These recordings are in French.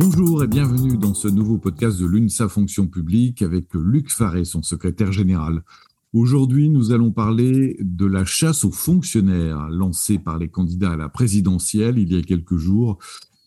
Bonjour et bienvenue dans ce nouveau podcast de l'UNSA Fonction publique avec Luc Faré, son secrétaire général. Aujourd'hui, nous allons parler de la chasse aux fonctionnaires lancée par les candidats à la présidentielle il y a quelques jours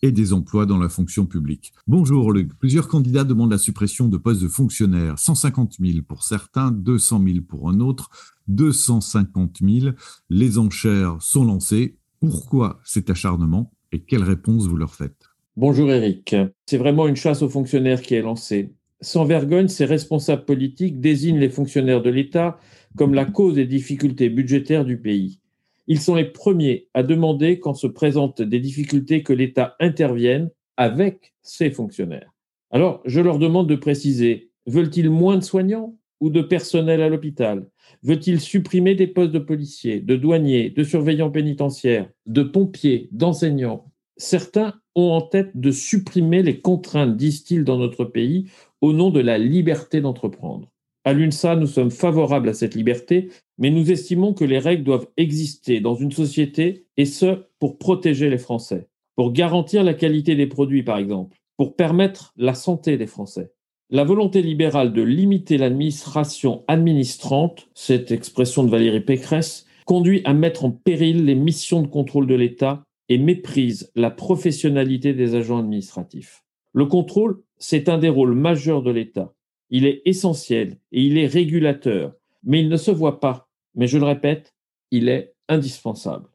et des emplois dans la fonction publique. Bonjour Luc, plusieurs candidats demandent la suppression de postes de fonctionnaires, 150 000 pour certains, 200 000 pour un autre, 250 000. Les enchères sont lancées. Pourquoi cet acharnement et quelle réponse vous leur faites? Bonjour Eric. C'est vraiment une chasse aux fonctionnaires qui est lancée. Sans vergogne, ces responsables politiques désignent les fonctionnaires de l'État comme la cause des difficultés budgétaires du pays. Ils sont les premiers à demander, quand se présentent des difficultés, que l'État intervienne avec ses fonctionnaires. Alors, je leur demande de préciser, veulent-ils moins de soignants ou de personnel à l'hôpital? Veut-il supprimer des postes de policiers, de douaniers, de surveillants pénitentiaires, de pompiers, d'enseignants Certains ont en tête de supprimer les contraintes, disent-ils, dans notre pays, au nom de la liberté d'entreprendre. À l'UNSA, nous sommes favorables à cette liberté, mais nous estimons que les règles doivent exister dans une société, et ce, pour protéger les Français, pour garantir la qualité des produits, par exemple, pour permettre la santé des Français. La volonté libérale de limiter l'administration administrante, cette expression de Valérie Pécresse, conduit à mettre en péril les missions de contrôle de l'État et méprise la professionnalité des agents administratifs. Le contrôle, c'est un des rôles majeurs de l'État. Il est essentiel et il est régulateur, mais il ne se voit pas. Mais je le répète, il est indispensable.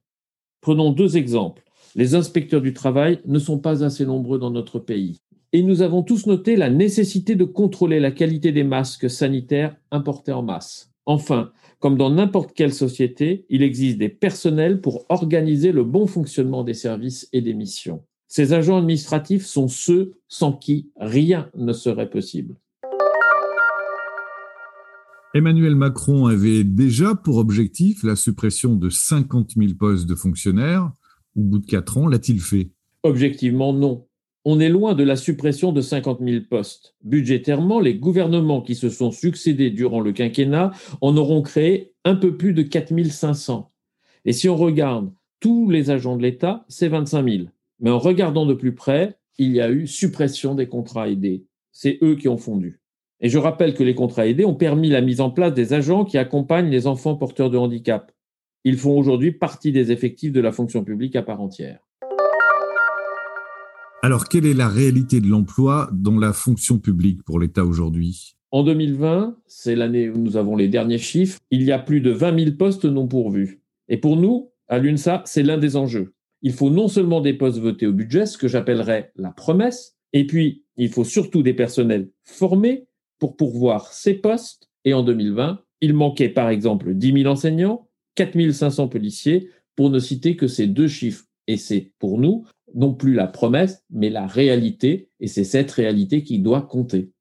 Prenons deux exemples. Les inspecteurs du travail ne sont pas assez nombreux dans notre pays. Et nous avons tous noté la nécessité de contrôler la qualité des masques sanitaires importés en masse. Enfin, comme dans n'importe quelle société, il existe des personnels pour organiser le bon fonctionnement des services et des missions. Ces agents administratifs sont ceux sans qui rien ne serait possible. Emmanuel Macron avait déjà pour objectif la suppression de 50 000 postes de fonctionnaires. Au bout de quatre ans, l'a-t-il fait? Objectivement, non on est loin de la suppression de 50 000 postes. Budgétairement, les gouvernements qui se sont succédés durant le quinquennat en auront créé un peu plus de 4 500. Et si on regarde tous les agents de l'État, c'est 25 000. Mais en regardant de plus près, il y a eu suppression des contrats aidés. C'est eux qui ont fondu. Et je rappelle que les contrats aidés ont permis la mise en place des agents qui accompagnent les enfants porteurs de handicap. Ils font aujourd'hui partie des effectifs de la fonction publique à part entière. Alors, quelle est la réalité de l'emploi dans la fonction publique pour l'État aujourd'hui? En 2020, c'est l'année où nous avons les derniers chiffres, il y a plus de 20 000 postes non pourvus. Et pour nous, à l'UNSA, c'est l'un des enjeux. Il faut non seulement des postes votés au budget, ce que j'appellerais la promesse, et puis il faut surtout des personnels formés pour pourvoir ces postes. Et en 2020, il manquait par exemple 10 000 enseignants, 4 500 policiers, pour ne citer que ces deux chiffres. Et c'est pour nous non plus la promesse, mais la réalité, et c'est cette réalité qui doit compter.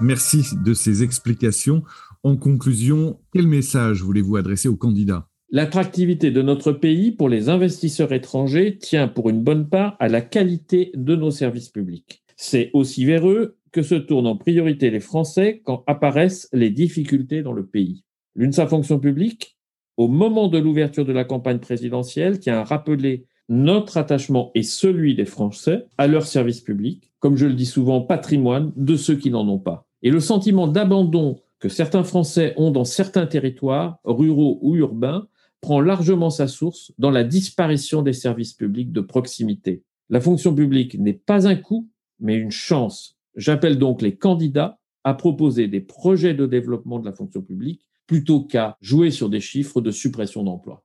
Merci de ces explications. En conclusion, quel message voulez-vous adresser aux candidats? L'attractivité de notre pays pour les investisseurs étrangers tient pour une bonne part à la qualité de nos services publics. C'est aussi vers eux que se tournent en priorité les Français quand apparaissent les difficultés dans le pays. L'UNSA Fonction publique, au moment de l'ouverture de la campagne présidentielle, qui a rappelé notre attachement est celui des Français à leur service public, comme je le dis souvent, patrimoine de ceux qui n'en ont pas. Et le sentiment d'abandon que certains Français ont dans certains territoires, ruraux ou urbains, prend largement sa source dans la disparition des services publics de proximité. La fonction publique n'est pas un coût, mais une chance. J'appelle donc les candidats à proposer des projets de développement de la fonction publique plutôt qu'à jouer sur des chiffres de suppression d'emplois.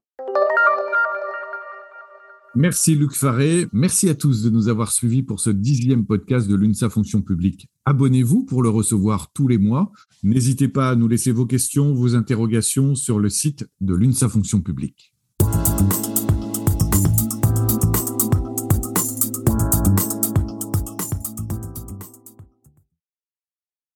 Merci Luc Faré. Merci à tous de nous avoir suivis pour ce dixième podcast de l'UNSA Fonction publique. Abonnez-vous pour le recevoir tous les mois. N'hésitez pas à nous laisser vos questions, vos interrogations sur le site de l'UNSA Fonction publique.